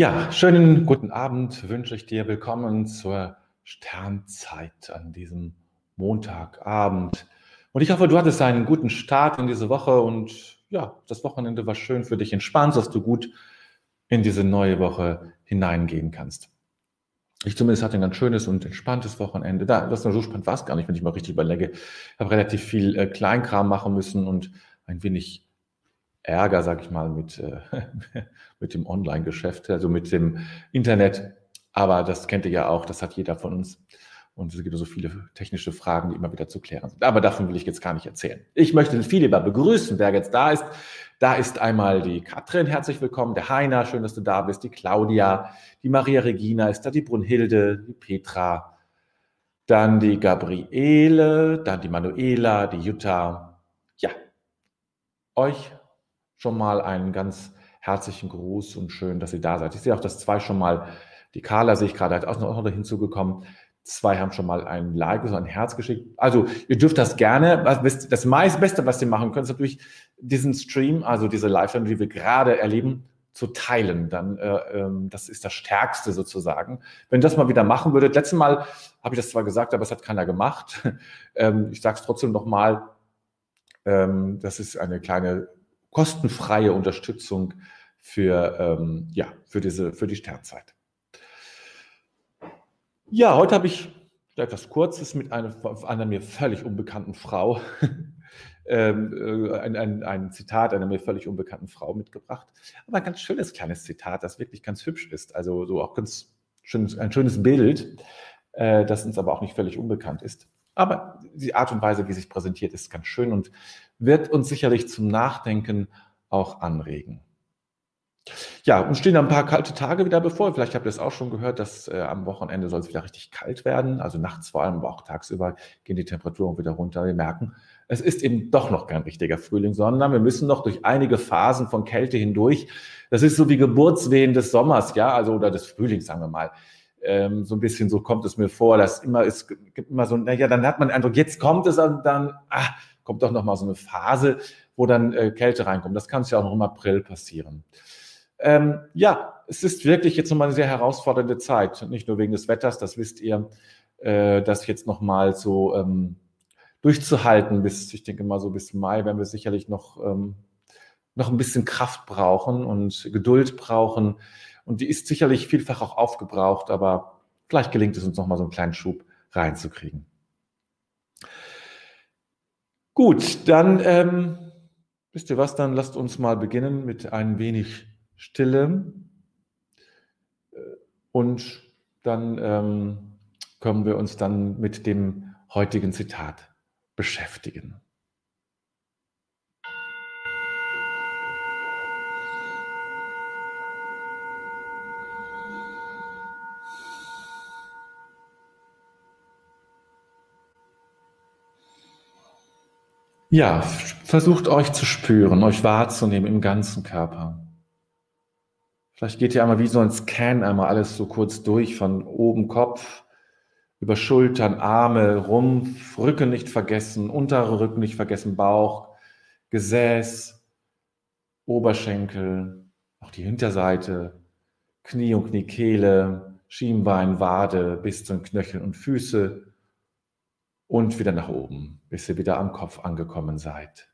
Ja, schönen guten Abend wünsche ich dir. Willkommen zur Sternzeit an diesem Montagabend. Und ich hoffe, du hattest einen guten Start in diese Woche und ja, das Wochenende war schön für dich entspannt, dass du gut in diese neue Woche hineingehen kannst. Ich zumindest hatte ein ganz schönes und entspanntes Wochenende. Da, das nur so spannend war es gar nicht, wenn ich mal richtig überlege. Ich habe relativ viel äh, Kleinkram machen müssen und ein wenig Ärger, sag ich mal, mit, äh, mit dem Online-Geschäft, also mit dem Internet. Aber das kennt ihr ja auch, das hat jeder von uns. Und es gibt so viele technische Fragen, die immer wieder zu klären sind. Aber davon will ich jetzt gar nicht erzählen. Ich möchte viel lieber begrüßen, wer jetzt da ist. Da ist einmal die Katrin, herzlich willkommen, der Heiner, schön, dass du da bist, die Claudia, die Maria Regina ist da, die Brunhilde, die Petra, dann die Gabriele, dann die Manuela, die Jutta. Ja, euch schon mal einen ganz herzlichen Gruß und schön, dass ihr da seid. Ich sehe auch, dass zwei schon mal, die Carla sehe ich gerade, hat auch noch hinzugekommen. Zwei haben schon mal ein Like, so ein Herz geschickt. Also ihr dürft das gerne. Das meistbeste, was ihr machen könnt, ist natürlich diesen Stream, also diese Live-Stream, die wir gerade erleben, zu teilen. Dann, äh, ähm, das ist das Stärkste sozusagen. Wenn das mal wieder machen würdet, letztes Mal habe ich das zwar gesagt, aber es hat keiner gemacht. ähm, ich sage es trotzdem nochmal. Ähm, das ist eine kleine kostenfreie Unterstützung für, ähm, ja, für, diese, für die Sternzeit. Ja, heute habe ich etwas Kurzes mit einer, einer mir völlig unbekannten Frau, ähm, äh, ein, ein, ein, Zitat einer mir völlig unbekannten Frau mitgebracht. Aber ein ganz schönes kleines Zitat, das wirklich ganz hübsch ist. Also so auch ganz schön, ein schönes Bild, äh, das uns aber auch nicht völlig unbekannt ist. Aber die Art und Weise, wie sich präsentiert, ist ganz schön und wird uns sicherlich zum Nachdenken auch anregen. Ja, uns stehen ein paar kalte Tage wieder bevor. Vielleicht habt ihr es auch schon gehört, dass äh, am Wochenende soll es wieder richtig kalt werden. Also nachts vor allem, aber auch tagsüber gehen die Temperaturen wieder runter. Wir merken, es ist eben doch noch kein richtiger Frühling, sondern wir müssen noch durch einige Phasen von Kälte hindurch. Das ist so wie Geburtswehen des Sommers, ja, also oder des Frühlings, sagen wir mal. Ähm, so ein bisschen so kommt es mir vor, dass immer es gibt immer so, naja, dann hat man den Eindruck, jetzt kommt es und dann ah, kommt doch noch mal so eine Phase, wo dann äh, Kälte reinkommt. Das kann es ja auch noch im April passieren. Ähm, ja, es ist wirklich jetzt nochmal eine sehr herausfordernde Zeit. Nicht nur wegen des Wetters, das wisst ihr, äh, das jetzt nochmal so ähm, durchzuhalten bis, ich denke mal so bis Mai, werden wir sicherlich noch, ähm, noch ein bisschen Kraft brauchen und Geduld brauchen. Und die ist sicherlich vielfach auch aufgebraucht, aber vielleicht gelingt es uns nochmal so einen kleinen Schub reinzukriegen. Gut, dann ähm, wisst ihr was, dann lasst uns mal beginnen mit ein wenig Stille. Und dann ähm, können wir uns dann mit dem heutigen Zitat beschäftigen. Ja, versucht euch zu spüren, euch wahrzunehmen im ganzen Körper. Vielleicht geht ihr einmal wie so ein Scan einmal alles so kurz durch, von oben Kopf, über Schultern, Arme, Rumpf, Rücken nicht vergessen, untere Rücken nicht vergessen, Bauch, Gesäß, Oberschenkel, auch die Hinterseite, Knie und Kniekehle, Schienbein, Wade bis zu den Knöcheln und Füße und wieder nach oben, bis ihr wieder am Kopf angekommen seid.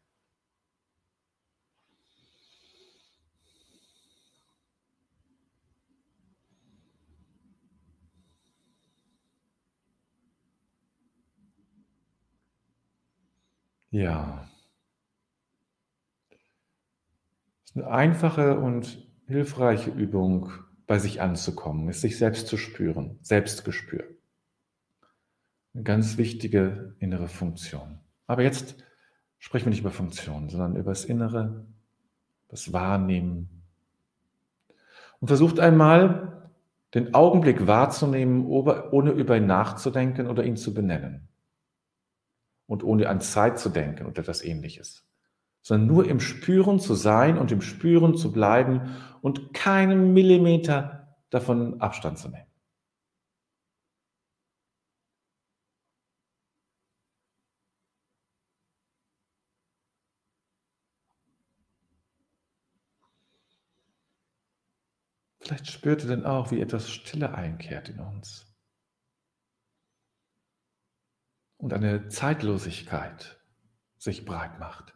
Ja. Es ist eine einfache und hilfreiche Übung, bei sich anzukommen, ist sich selbst zu spüren, Selbstgespür. Eine ganz wichtige innere Funktion. Aber jetzt sprechen wir nicht über Funktion, sondern über das Innere, das Wahrnehmen. Und versucht einmal, den Augenblick wahrzunehmen, ohne über ihn nachzudenken oder ihn zu benennen. Und ohne an Zeit zu denken oder etwas ähnliches. Sondern nur im Spüren zu sein und im Spüren zu bleiben und keinen Millimeter davon Abstand zu nehmen. Vielleicht spürt ihr dann auch, wie etwas Stille einkehrt in uns. Und eine Zeitlosigkeit sich breit macht.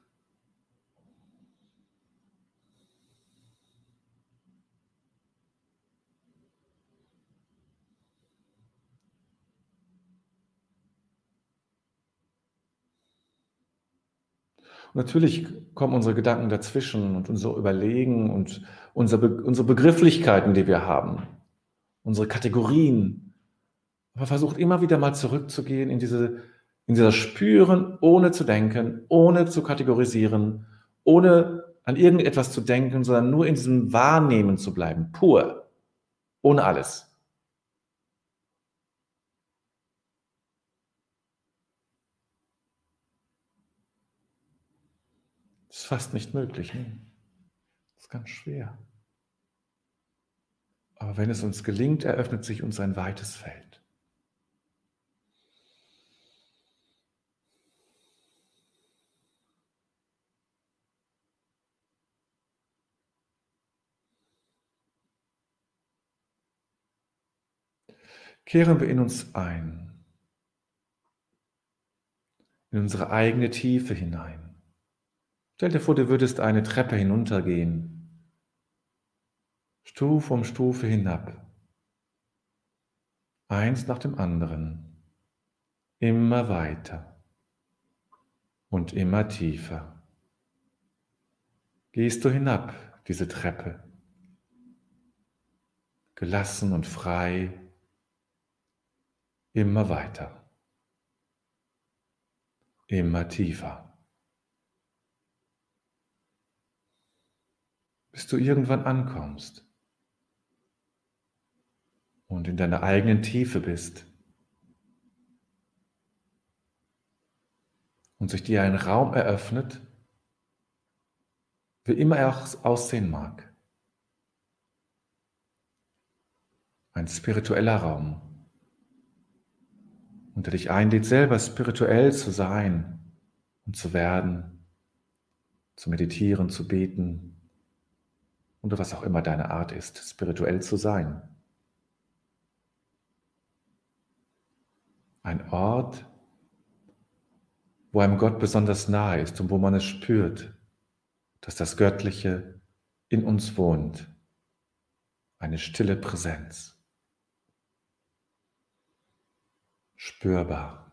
Und natürlich kommen unsere Gedanken dazwischen und unser Überlegen und unsere, Be unsere Begrifflichkeiten, die wir haben, unsere Kategorien. Aber versucht immer wieder mal zurückzugehen in diese, in dieser Spüren, ohne zu denken, ohne zu kategorisieren, ohne an irgendetwas zu denken, sondern nur in diesem Wahrnehmen zu bleiben, pur, ohne alles. Das ist fast nicht möglich. Ne? Ist ganz schwer. Aber wenn es uns gelingt, eröffnet sich uns ein weites Feld. Kehren wir in uns ein, in unsere eigene Tiefe hinein. Stell dir vor, du würdest eine Treppe hinuntergehen, Stufe um Stufe hinab, eins nach dem anderen, immer weiter. Und immer tiefer. Gehst du hinab diese Treppe, gelassen und frei, immer weiter, immer tiefer. Bis du irgendwann ankommst und in deiner eigenen Tiefe bist und sich dir ein Raum eröffnet, wie immer er auch aussehen mag. Ein spiritueller Raum, und der dich einlädt, selber spirituell zu sein und zu werden, zu meditieren, zu beten, oder was auch immer deine Art ist, spirituell zu sein. Ein Ort, wo einem Gott besonders nahe ist und wo man es spürt, dass das Göttliche in uns wohnt. Eine stille Präsenz. Spürbar.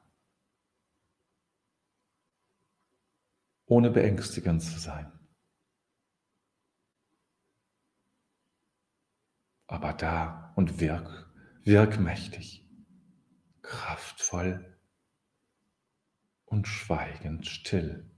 Ohne beängstigend zu sein. Aber da und wirk, wirkmächtig, kraftvoll und schweigend still.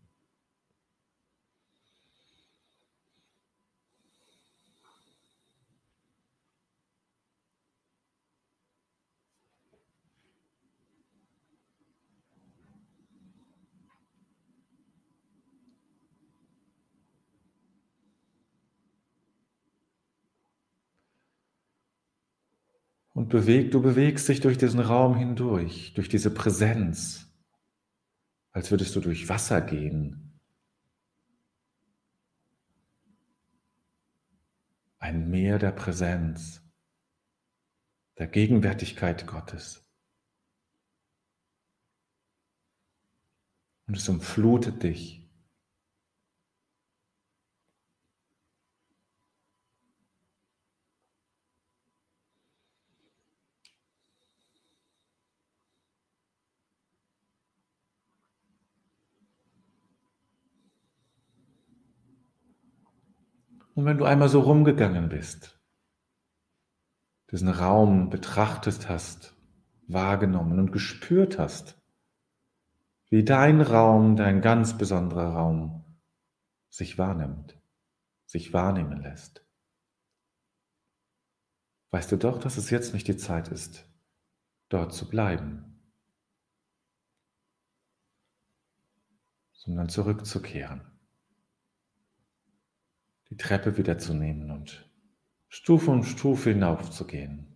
Und beweg, du bewegst dich durch diesen Raum hindurch, durch diese Präsenz, als würdest du durch Wasser gehen. Ein Meer der Präsenz, der Gegenwärtigkeit Gottes. Und es umflutet dich. Und wenn du einmal so rumgegangen bist, diesen Raum betrachtet hast, wahrgenommen und gespürt hast, wie dein Raum, dein ganz besonderer Raum sich wahrnimmt, sich wahrnehmen lässt. Weißt du doch, dass es jetzt nicht die Zeit ist, dort zu bleiben, sondern zurückzukehren die Treppe wieder zu nehmen und Stufe um Stufe hinaufzugehen.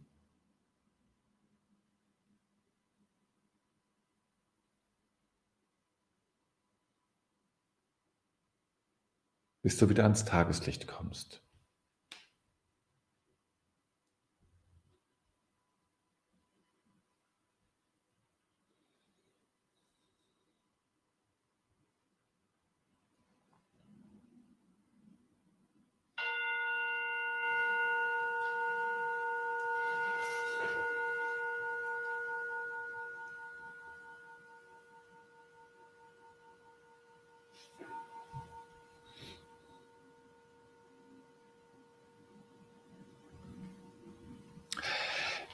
bis du wieder ans Tageslicht kommst.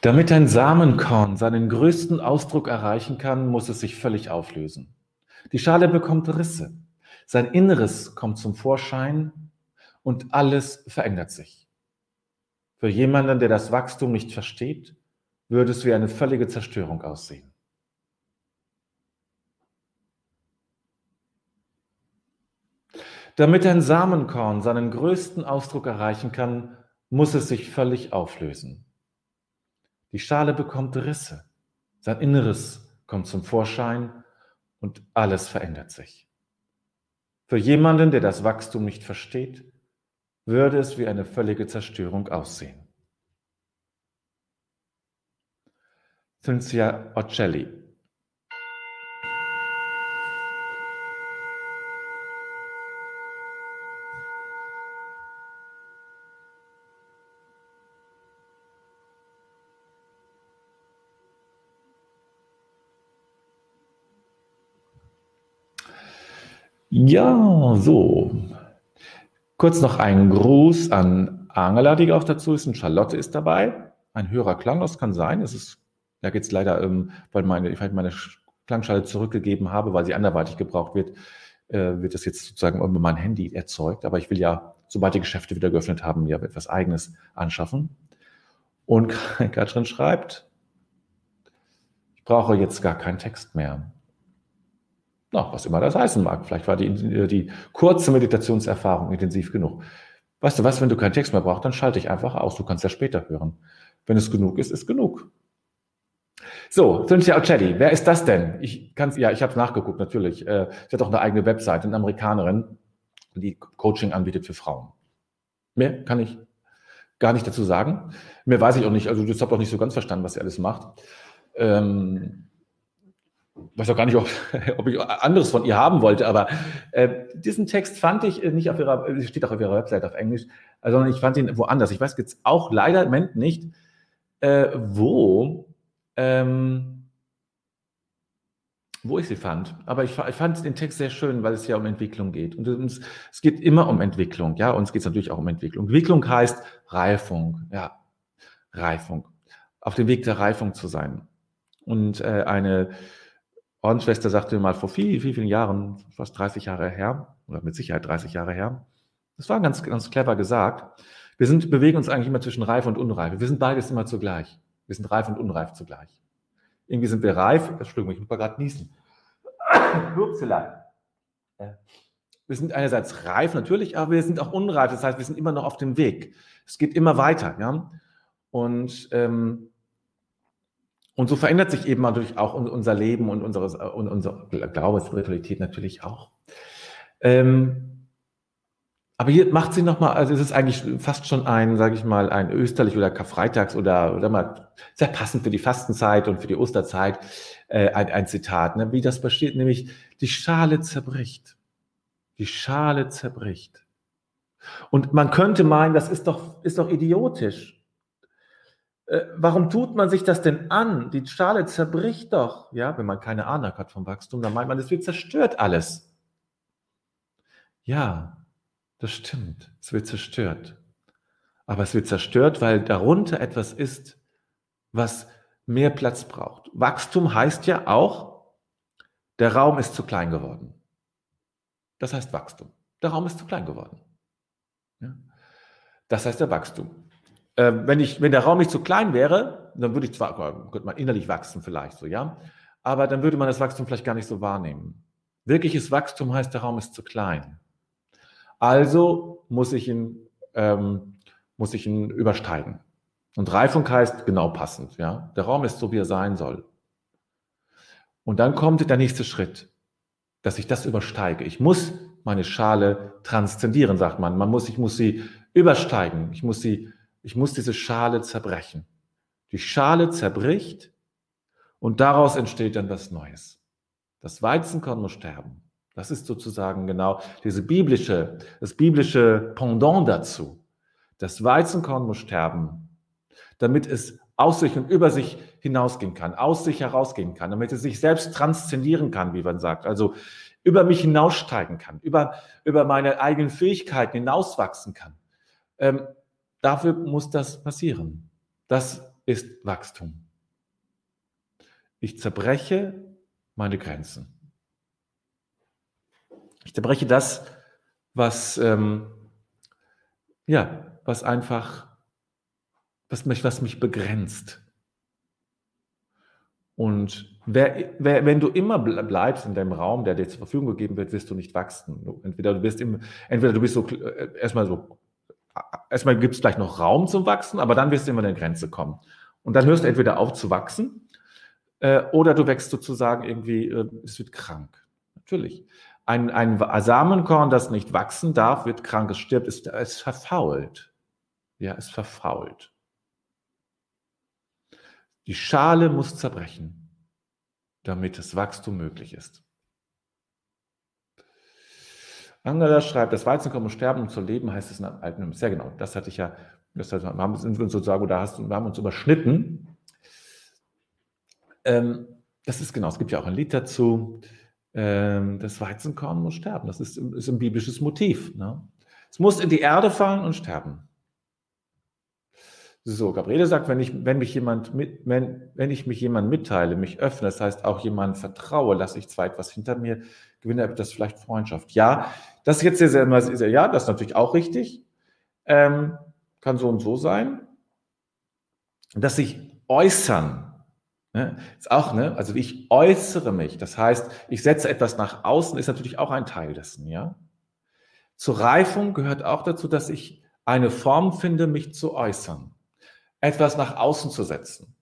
Damit ein Samenkorn seinen größten Ausdruck erreichen kann, muss es sich völlig auflösen. Die Schale bekommt Risse, sein Inneres kommt zum Vorschein und alles verändert sich. Für jemanden, der das Wachstum nicht versteht, würde es wie eine völlige Zerstörung aussehen. Damit ein Samenkorn seinen größten Ausdruck erreichen kann, muss es sich völlig auflösen. Die Schale bekommt Risse, sein Inneres kommt zum Vorschein und alles verändert sich. Für jemanden, der das Wachstum nicht versteht, würde es wie eine völlige Zerstörung aussehen. Cynthia Ocelli Ja, so. Kurz noch ein Gruß an Angela, die auch dazu ist, und Charlotte ist dabei. Ein höherer Klang, das kann sein. Es ist, da geht es leider, ähm, weil meine, ich halt meine Klangschale zurückgegeben habe, weil sie anderweitig gebraucht wird, äh, wird das jetzt sozusagen über mein Handy erzeugt. Aber ich will ja, sobald die Geschäfte wieder geöffnet haben, ja etwas Eigenes anschaffen. Und Katrin schreibt, ich brauche jetzt gar keinen Text mehr. Na, was immer das heißen mag. Vielleicht war die, äh, die kurze Meditationserfahrung intensiv genug. Weißt du was, wenn du keinen Text mehr brauchst, dann schalte ich einfach aus. Du kannst ja später hören. Wenn es genug ist, ist genug. So, Cynthia Ocelli, wer ist das denn? Ich kann ja, ich habe nachgeguckt, natürlich. Äh, sie hat auch eine eigene Webseite, eine Amerikanerin, die Coaching anbietet für Frauen. Mehr kann ich gar nicht dazu sagen. Mehr weiß ich auch nicht. Also, das habe auch nicht so ganz verstanden, was sie alles macht. Ähm, weiß auch gar nicht, ob, ob, ich anderes von ihr haben wollte, aber äh, diesen Text fand ich nicht auf ihrer, steht auch auf ihrer Website auf Englisch, äh, sondern ich fand ihn woanders. Ich weiß jetzt auch leider im Moment nicht, äh, wo, ähm, wo ich sie fand. Aber ich, ich, fand den Text sehr schön, weil es ja um Entwicklung geht. Und es, es geht immer um Entwicklung, ja, geht es natürlich auch um Entwicklung. Entwicklung heißt Reifung, ja, Reifung. Auf dem Weg der Reifung zu sein. Und äh, eine Ordensschwester sagte mir mal vor viel, viel, vielen Jahren, fast 30 Jahre her, oder mit Sicherheit 30 Jahre her, das war ganz, ganz clever gesagt. Wir sind, bewegen uns eigentlich immer zwischen reif und unreif. Wir sind beides immer zugleich. Wir sind reif und unreif zugleich. Irgendwie sind wir reif, Entschuldigung, ich muss mal gerade niesen. Upsala. Wir sind einerseits reif natürlich, aber wir sind auch unreif. Das heißt, wir sind immer noch auf dem Weg. Es geht immer weiter. Ja? Und ähm, und so verändert sich eben natürlich auch unser Leben und, unseres, und unser Glaube, Spiritualität natürlich auch. Ähm, aber hier macht sie nochmal, also es ist eigentlich fast schon ein, sage ich mal, ein Österlich oder Karfreitags oder, oder mal sehr passend für die Fastenzeit und für die Osterzeit äh, ein, ein Zitat, ne, wie das besteht, nämlich die Schale zerbricht. Die Schale zerbricht. Und man könnte meinen, das ist doch, ist doch idiotisch. Äh, warum tut man sich das denn an? Die Schale zerbricht doch. Ja, wenn man keine Ahnung hat vom Wachstum, dann meint man, es wird zerstört alles. Ja, das stimmt. Es wird zerstört. Aber es wird zerstört, weil darunter etwas ist, was mehr Platz braucht. Wachstum heißt ja auch, der Raum ist zu klein geworden. Das heißt Wachstum. Der Raum ist zu klein geworden. Ja? Das heißt der Wachstum. Ähm, wenn, ich, wenn der Raum nicht zu klein wäre, dann würde ich zwar, könnte man innerlich wachsen vielleicht so, ja, aber dann würde man das Wachstum vielleicht gar nicht so wahrnehmen. Wirkliches Wachstum heißt, der Raum ist zu klein. Also muss ich ihn, ähm, muss ich ihn übersteigen. Und Reifung heißt genau passend, ja. Der Raum ist so, wie er sein soll. Und dann kommt der nächste Schritt, dass ich das übersteige. Ich muss meine Schale transzendieren, sagt man. Man muss, ich muss sie übersteigen. Ich muss sie ich muss diese Schale zerbrechen. Die Schale zerbricht und daraus entsteht dann was Neues. Das Weizenkorn muss sterben. Das ist sozusagen genau diese biblische, das biblische Pendant dazu. Das Weizenkorn muss sterben, damit es aus sich und über sich hinausgehen kann, aus sich herausgehen kann, damit es sich selbst transzendieren kann, wie man sagt. Also über mich hinaussteigen kann, über, über meine eigenen Fähigkeiten hinauswachsen kann. Ähm, Dafür muss das passieren. Das ist Wachstum. Ich zerbreche meine Grenzen. Ich zerbreche das, was, ähm, ja, was einfach, was mich, was mich begrenzt. Und wer, wer, wenn du immer bleibst in deinem Raum, der dir zur Verfügung gegeben wird, wirst du nicht wachsen. Entweder du bist im, entweder du bist so äh, erstmal so, erstmal gibt es vielleicht noch Raum zum Wachsen, aber dann wirst du immer an eine Grenze kommen. Und dann hörst du entweder auf zu wachsen äh, oder du wächst sozusagen irgendwie, äh, es wird krank. Natürlich. Ein, ein Samenkorn, das nicht wachsen darf, wird krank, es stirbt, es, es verfault. Ja, es verfault. Die Schale muss zerbrechen, damit das Wachstum möglich ist. Angela schreibt, das Weizenkorn muss sterben, um zu leben, heißt es in einem alten Sehr genau, das hatte ich ja, das heißt, wir haben uns sozusagen, da hast, wir haben uns überschnitten. Ähm, das ist genau, es gibt ja auch ein Lied dazu. Ähm, das Weizenkorn muss sterben. Das ist, ist ein biblisches Motiv. Ne? Es muss in die Erde fallen und sterben. So, Gabriele sagt, wenn ich, wenn mich jemand mit, wenn, wenn ich mich jemand mitteile, mich öffne, das heißt auch jemand vertraue, lasse ich zwar etwas hinter mir, gewinne das vielleicht Freundschaft. Ja, das ist jetzt sehr, sehr, sehr, ja, das ist natürlich auch richtig. Ähm, kann so und so sein. Dass sich äußern, Ne? Ist auch, ne? Also ich äußere mich. Das heißt, ich setze etwas nach außen, ist natürlich auch ein Teil dessen, ja. Zur Reifung gehört auch dazu, dass ich eine Form finde, mich zu äußern. Etwas nach außen zu setzen.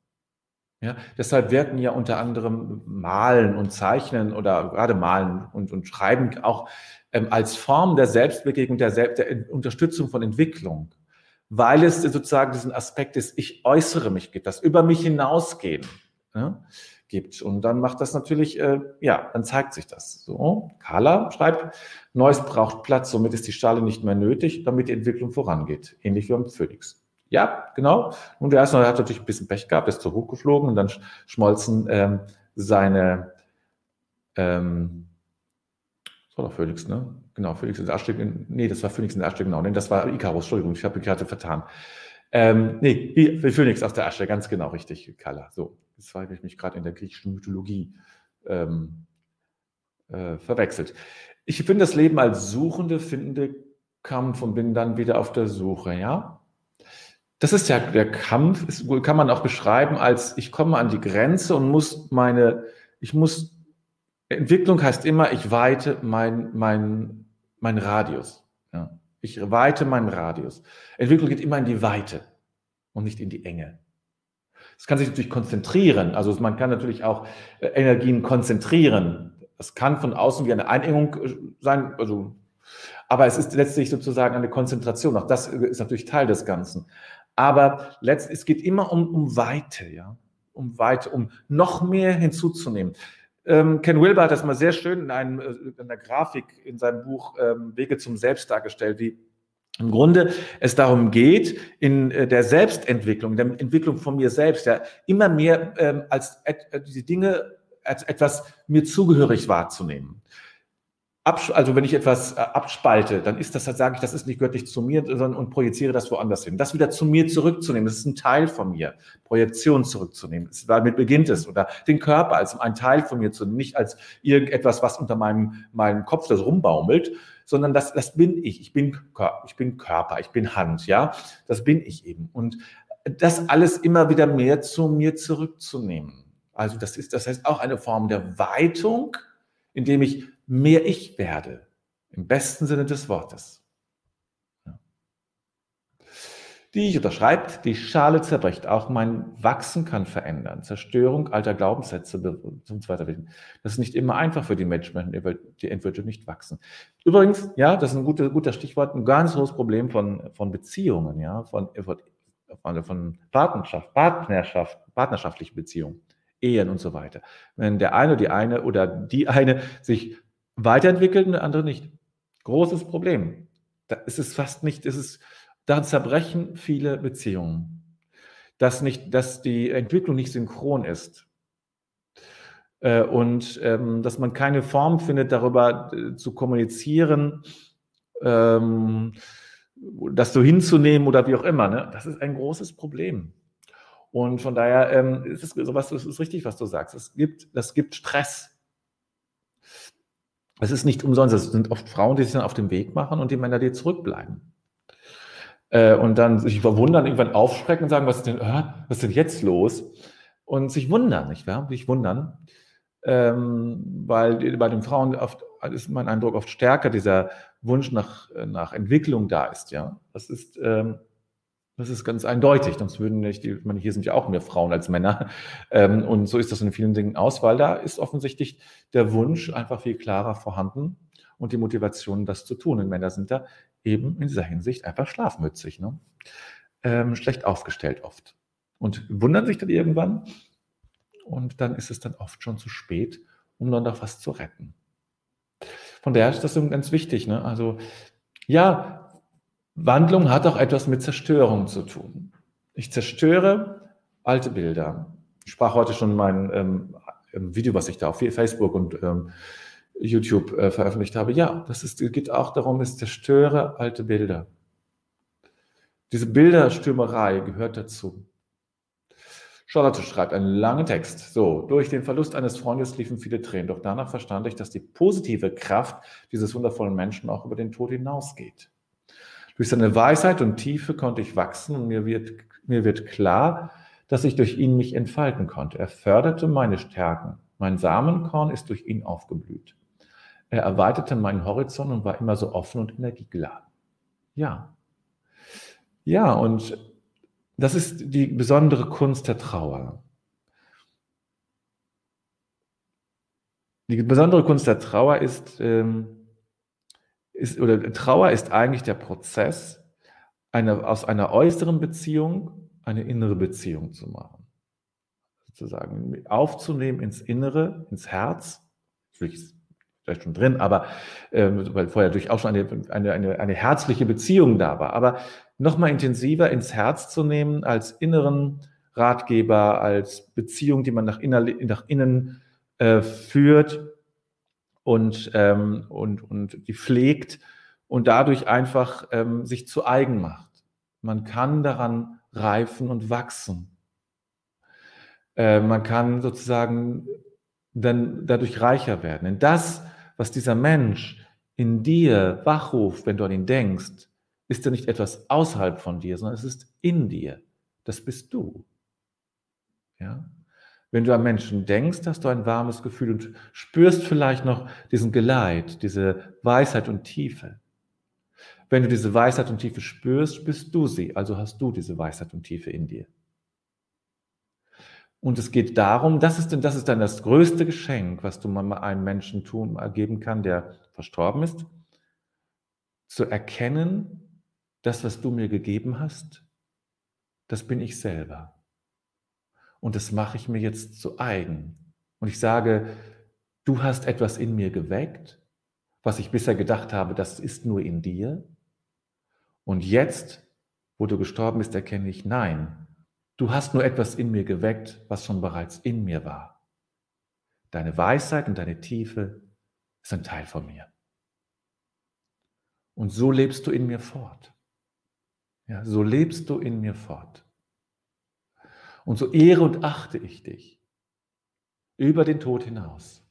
Ja, deshalb wirken ja unter anderem Malen und Zeichnen oder gerade Malen und, und Schreiben auch ähm, als Form der Selbstbegegnung, der, Selbst, der Unterstützung von Entwicklung, weil es sozusagen diesen Aspekt ist, ich äußere mich gibt, das über mich hinausgehen ja, gibt. Und dann macht das natürlich, äh, ja, dann zeigt sich das. So, Carla schreibt, Neues braucht Platz, somit ist die Schale nicht mehr nötig, damit die Entwicklung vorangeht. Ähnlich wie beim Phoenix. Ja, genau. Und der erste hat natürlich ein bisschen Pech gehabt, ist zu hoch geflogen und dann schmolzen ähm, seine, ähm, das war doch Phoenix, ne? Genau, Phoenix in der Arschstück, nee, das war Phoenix in der Arschstück, genau, nee, das war Icarus, Entschuldigung, ich habe mich gerade vertan. Ähm, nee, Phoenix aus der Asche, ganz genau richtig, Carla. So, Jetzt habe ich mich gerade in der griechischen Mythologie ähm, äh, verwechselt. Ich finde das Leben als Suchende, Findende Kampf und bin dann wieder auf der Suche, ja. Das ist ja der Kampf, ist, kann man auch beschreiben als ich komme an die Grenze und muss meine, ich muss, Entwicklung heißt immer, ich weite mein, mein, mein Radius. Ja. Ich weite meinen Radius. Entwicklung geht immer in die Weite und nicht in die Enge. Es kann sich natürlich konzentrieren. Also man kann natürlich auch äh, Energien konzentrieren. Das kann von außen wie eine Einengung äh, sein. Also, aber es ist letztlich sozusagen eine Konzentration. Auch das ist natürlich Teil des Ganzen. Aber letztlich, es geht immer um, um Weite, ja. Um Weite, um noch mehr hinzuzunehmen. Ähm, Ken Wilber hat das mal sehr schön in, einem, äh, in einer Grafik in seinem Buch ähm, Wege zum Selbst dargestellt, wie im Grunde es darum geht, in äh, der Selbstentwicklung, der Entwicklung von mir selbst, ja, immer mehr ähm, als et, äh, diese Dinge als etwas mir zugehörig wahrzunehmen. Also wenn ich etwas äh, abspalte, dann ist das, dann sage ich, das ist nicht göttlich zu mir, sondern und projiziere das woanders hin. Das wieder zu mir zurückzunehmen, das ist ein Teil von mir. Projektion zurückzunehmen, damit beginnt es. Oder den Körper als ein Teil von mir zu nehmen, nicht als irgendetwas, was unter meinem, meinem Kopf das rumbaumelt, sondern das, das bin ich. Ich bin, ich bin Körper, ich bin Hand, ja. Das bin ich eben. Und das alles immer wieder mehr zu mir zurückzunehmen. Also das ist, das heißt auch eine Form der Weitung, indem ich mehr ich werde. Im besten Sinne des Wortes die ich unterschreibt, die Schale zerbricht. Auch mein Wachsen kann verändern. Zerstörung alter Glaubenssätze und so. Das ist nicht immer einfach für die Menschen, die Entwürde nicht wachsen. Übrigens, ja, das ist ein guter, guter Stichwort, ein ganz großes Problem von, von Beziehungen, ja, von, von, von Partnerschaft, Partnerschaft, partnerschaftlichen Beziehungen, Ehen und so weiter. Wenn der eine, die eine oder die eine sich weiterentwickelt und der andere nicht. Großes Problem. Da ist es fast nicht, ist es Daran zerbrechen viele Beziehungen. Dass, nicht, dass die Entwicklung nicht synchron ist. Äh, und ähm, dass man keine Form findet, darüber äh, zu kommunizieren, ähm, das so hinzunehmen oder wie auch immer. Ne? Das ist ein großes Problem. Und von daher ähm, ist es sowas, das ist richtig, was du sagst. Es gibt, das gibt Stress. Es ist nicht umsonst, es sind oft Frauen, die sich dann auf den Weg machen und die Männer, die zurückbleiben. Äh, und dann sich verwundern, irgendwann aufschrecken und sagen, was ist denn, äh, was ist denn jetzt los? Und sich wundern, nicht wahr? Sich wundern. Ähm, weil bei den Frauen oft, ist mein Eindruck oft stärker dieser Wunsch nach, nach Entwicklung da ist, ja. Das ist, ähm, das ist ganz eindeutig, sonst würden nicht, ich meine, hier sind ja auch mehr Frauen als Männer. Ähm, und so ist das in vielen Dingen aus, weil da ist offensichtlich der Wunsch einfach viel klarer vorhanden und die Motivation, das zu tun. Und Männer sind da eben in dieser Hinsicht einfach schlafmützig, ne? ähm, schlecht aufgestellt oft. Und wundern sich dann irgendwann und dann ist es dann oft schon zu spät, um dann noch was zu retten. Von daher ist das ganz wichtig. Ne? Also ja, Wandlung hat auch etwas mit Zerstörung zu tun. Ich zerstöre alte Bilder. Ich sprach heute schon mein ähm, Video, was ich da auf Facebook und ähm, YouTube äh, veröffentlicht habe. Ja, das ist, geht auch darum, ich zerstöre alte Bilder. Diese Bilderstürmerei gehört dazu. Charlotte schreibt einen langen Text. So, durch den Verlust eines Freundes liefen viele Tränen, doch danach verstand ich, dass die positive Kraft dieses wundervollen Menschen auch über den Tod hinausgeht. Durch seine Weisheit und Tiefe konnte ich wachsen und mir wird, mir wird klar, dass ich durch ihn mich entfalten konnte. Er förderte meine Stärken. Mein Samenkorn ist durch ihn aufgeblüht. Er erweiterte meinen Horizont und war immer so offen und energiegeladen. Ja. Ja, und das ist die besondere Kunst der Trauer. Die besondere Kunst der Trauer ist, ähm, ist, oder Trauer ist eigentlich der Prozess, eine, aus einer äußeren Beziehung eine innere Beziehung zu machen. Sozusagen aufzunehmen ins Innere, ins Herz. Vielleicht schon drin, aber ähm, weil vorher durchaus schon eine, eine, eine, eine herzliche Beziehung da war. Aber nochmal intensiver ins Herz zu nehmen als inneren Ratgeber, als Beziehung, die man nach, inner, nach innen äh, führt und, ähm, und, und die pflegt und dadurch einfach ähm, sich zu eigen macht. Man kann daran reifen und wachsen. Äh, man kann sozusagen dann dadurch reicher werden. Denn das, was dieser Mensch in dir wachruft, wenn du an ihn denkst, ist ja nicht etwas außerhalb von dir, sondern es ist in dir. Das bist du. Ja? Wenn du an Menschen denkst, hast du ein warmes Gefühl und spürst vielleicht noch diesen Geleit, diese Weisheit und Tiefe. Wenn du diese Weisheit und Tiefe spürst, bist du sie, also hast du diese Weisheit und Tiefe in dir. Und es geht darum, das ist, das ist dann das größte Geschenk, was du mal einem Menschen tun, geben kann, der verstorben ist, zu erkennen, das, was du mir gegeben hast, das bin ich selber und das mache ich mir jetzt zu eigen. Und ich sage, du hast etwas in mir geweckt, was ich bisher gedacht habe, das ist nur in dir. Und jetzt, wo du gestorben bist, erkenne ich, nein, du hast nur etwas in mir geweckt, was schon bereits in mir war. Deine Weisheit und deine Tiefe ist ein Teil von mir. Und so lebst du in mir fort. Ja, so lebst du in mir fort. Und so ehre und achte ich dich über den Tod hinaus,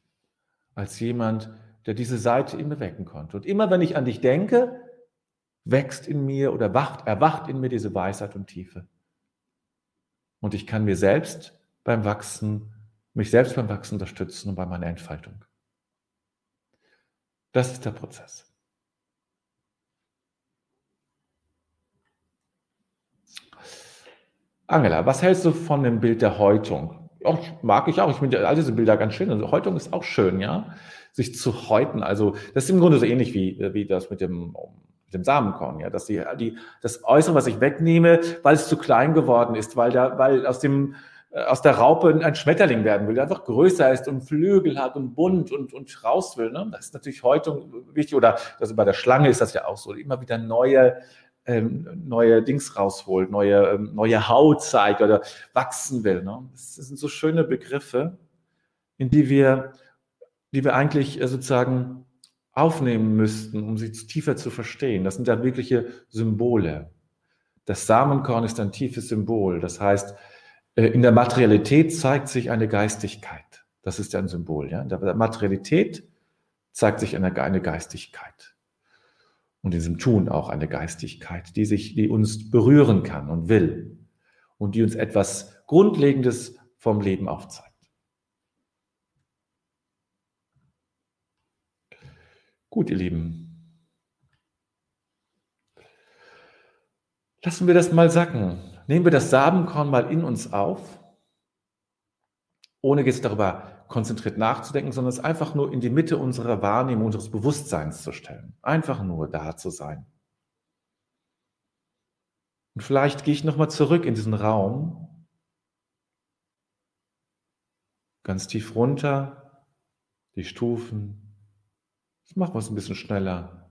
als jemand, der diese Seite in mir wecken konnte. Und immer wenn ich an dich denke, wächst in mir oder wacht, erwacht in mir diese Weisheit und Tiefe. Und ich kann mir selbst beim Wachsen, mich selbst beim Wachsen unterstützen und bei meiner Entfaltung. Das ist der Prozess. Angela, was hältst du von dem Bild der Häutung? Ja, mag ich auch. Ich finde all diese Bilder ganz schön. Also Häutung ist auch schön, ja. Sich zu häuten. Also, das ist im Grunde so ähnlich wie, wie das mit dem, mit dem Samenkorn, ja. Dass die, die, das Äußere, was ich wegnehme, weil es zu klein geworden ist, weil da, weil aus dem, äh, aus der Raupe ein Schmetterling werden will, der einfach größer ist und Flügel hat und bunt und, und raus will. Ne? Das ist natürlich Häutung wichtig. Oder also bei der Schlange ist das ja auch so. Immer wieder neue, ähm, neue Dings rausholt, neue, ähm, neue Haut zeigt oder wachsen will. Ne? Das sind so schöne Begriffe, in die wir, die wir eigentlich äh, sozusagen aufnehmen müssten, um sie tiefer zu verstehen. Das sind ja wirkliche Symbole. Das Samenkorn ist ein tiefes Symbol. Das heißt, Äh, in der Materialität zeigt sich eine Geistigkeit. Das ist ja ein Symbol. Ja? In der Materialität zeigt sich eine, eine Geistigkeit. Und in diesem Tun auch eine Geistigkeit, die, sich, die uns berühren kann und will. Und die uns etwas Grundlegendes vom Leben aufzeigt. Gut, ihr Lieben. Lassen wir das mal sacken. Nehmen wir das Samenkorn mal in uns auf, ohne jetzt darüber konzentriert nachzudenken, sondern es einfach nur in die Mitte unserer Wahrnehmung, unseres Bewusstseins zu stellen. Einfach nur da zu sein. Und vielleicht gehe ich nochmal zurück in diesen Raum, ganz tief runter, die Stufen. Das machen wir es ein bisschen schneller,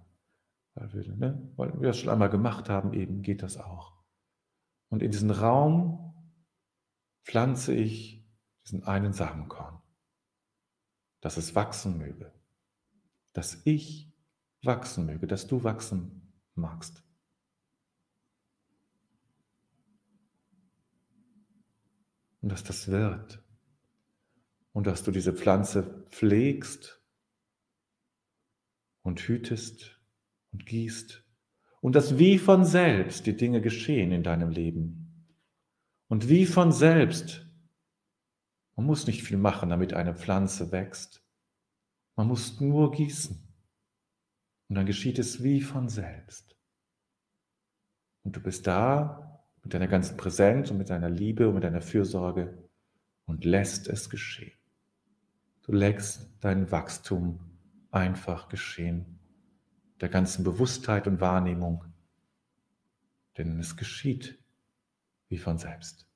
weil wir, ne, weil wir das schon einmal gemacht haben, eben geht das auch. Und in diesen Raum pflanze ich diesen einen Samenkorn, dass es wachsen möge, dass ich wachsen möge, dass du wachsen magst. Und dass das wird. Und dass du diese Pflanze pflegst und hütest und gießt und dass wie von selbst die Dinge geschehen in deinem Leben. Und wie von selbst, man muss nicht viel machen, damit eine Pflanze wächst. Man muss nur gießen. Und dann geschieht es wie von selbst. Und du bist da mit deiner ganzen Präsenz und mit deiner Liebe und mit deiner Fürsorge und lässt es geschehen. Du lässt dein Wachstum einfach geschehen der ganzen Bewusstheit und Wahrnehmung, denn es geschieht wie von selbst.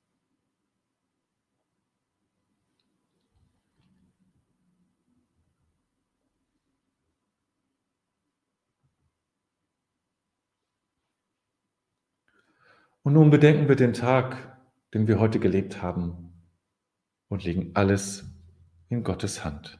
Und nun bedenken wir den Tag, den wir heute gelebt haben und legen alles in Gottes Hand.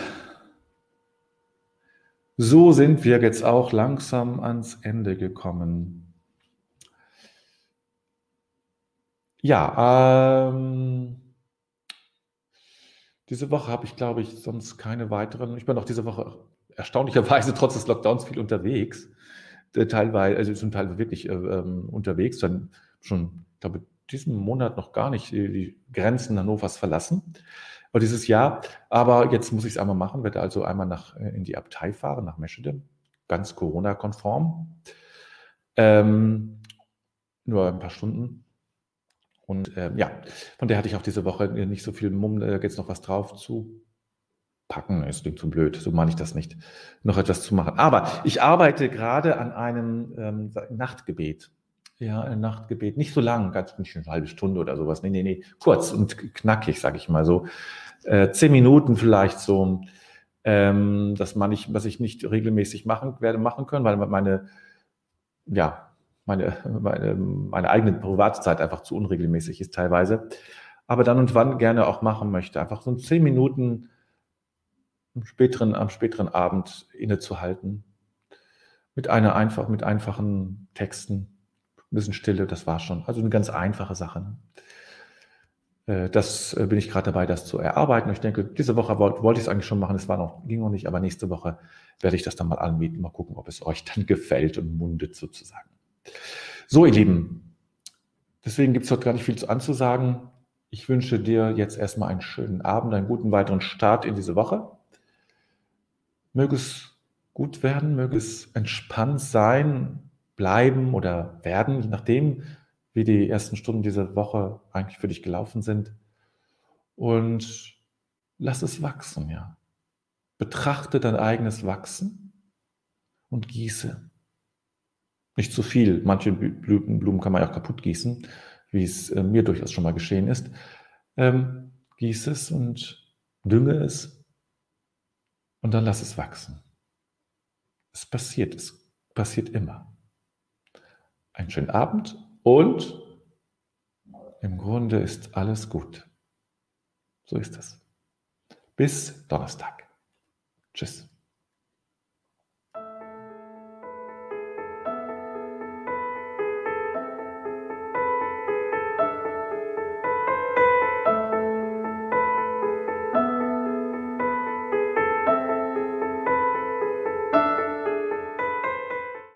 so sind wir jetzt auch langsam ans Ende gekommen. Ja, ähm, diese Woche habe ich, glaube ich, sonst keine weiteren. Ich bin auch diese Woche erstaunlicherweise trotz des Lockdowns viel unterwegs. Äh, teilweise, also zum Teil wirklich äh, ähm, unterwegs, dann schon, ich glaube, diesen Monat noch gar nicht die Grenzen Hannovers verlassen dieses Jahr. Aber jetzt muss ich es einmal machen, werde also einmal nach, äh, in die Abtei fahren, nach Meschede, ganz Corona-konform. Ähm, nur ein paar Stunden. Und ähm, ja, von der hatte ich auch diese Woche nicht so viel Mumm, da jetzt noch was drauf zu packen. Es klingt zu blöd, so meine ich das nicht, noch etwas zu machen. Aber ich arbeite gerade an einem ähm, Nachtgebet Ja, ein Nachtgebet. Nicht so lang, ganz nicht eine halbe Stunde oder sowas. Nee, nee, nee. Kurz und knackig, sage ich mal so. Äh, zehn Minuten vielleicht so. Ähm, das man ich, was ich nicht regelmäßig machen werde machen können, weil meine, ja, meine, meine, meine eigene Privatzeit einfach zu unregelmäßig ist teilweise. Aber dann und wann gerne auch machen möchte. Einfach so zehn Minuten am späteren, am späteren Abend innezuhalten. Mit einer einfach, mit einfachen Texten ein bisschen Stille, das war schon. Also eine ganz einfache Sache. Ne? Äh, das äh, bin ich gerade dabei, das zu erarbeiten. Ich denke, diese Woche wollte ich es eigentlich schon machen, es noch, ging noch nicht, aber nächste Woche werde ich das dann mal anbieten, mal gucken, ob es euch dann gefällt und mundet sozusagen. So, ihr Lieben, deswegen gibt es heute gar nicht viel anzusagen. Ich wünsche dir jetzt erstmal einen schönen Abend, einen guten weiteren Start in diese Woche. Möge es gut werden, möge es entspannt sein, bleiben oder werden, je nachdem, wie die ersten Stunden dieser Woche eigentlich für dich gelaufen sind. Und lass es wachsen, ja. Betrachte dein eigenes Wachsen und gieße. Nicht zu viel. Manche Blumen kann man ja auch kaputt gießen, wie es äh, mir durchaus schon mal geschehen ist. Ähm, gieße es und dünge es und dann lass es wachsen. Es passiert, es passiert immer einen schönen Abend und im Grunde ist alles gut. So ist es. Bis Donnerstag. Tschüss.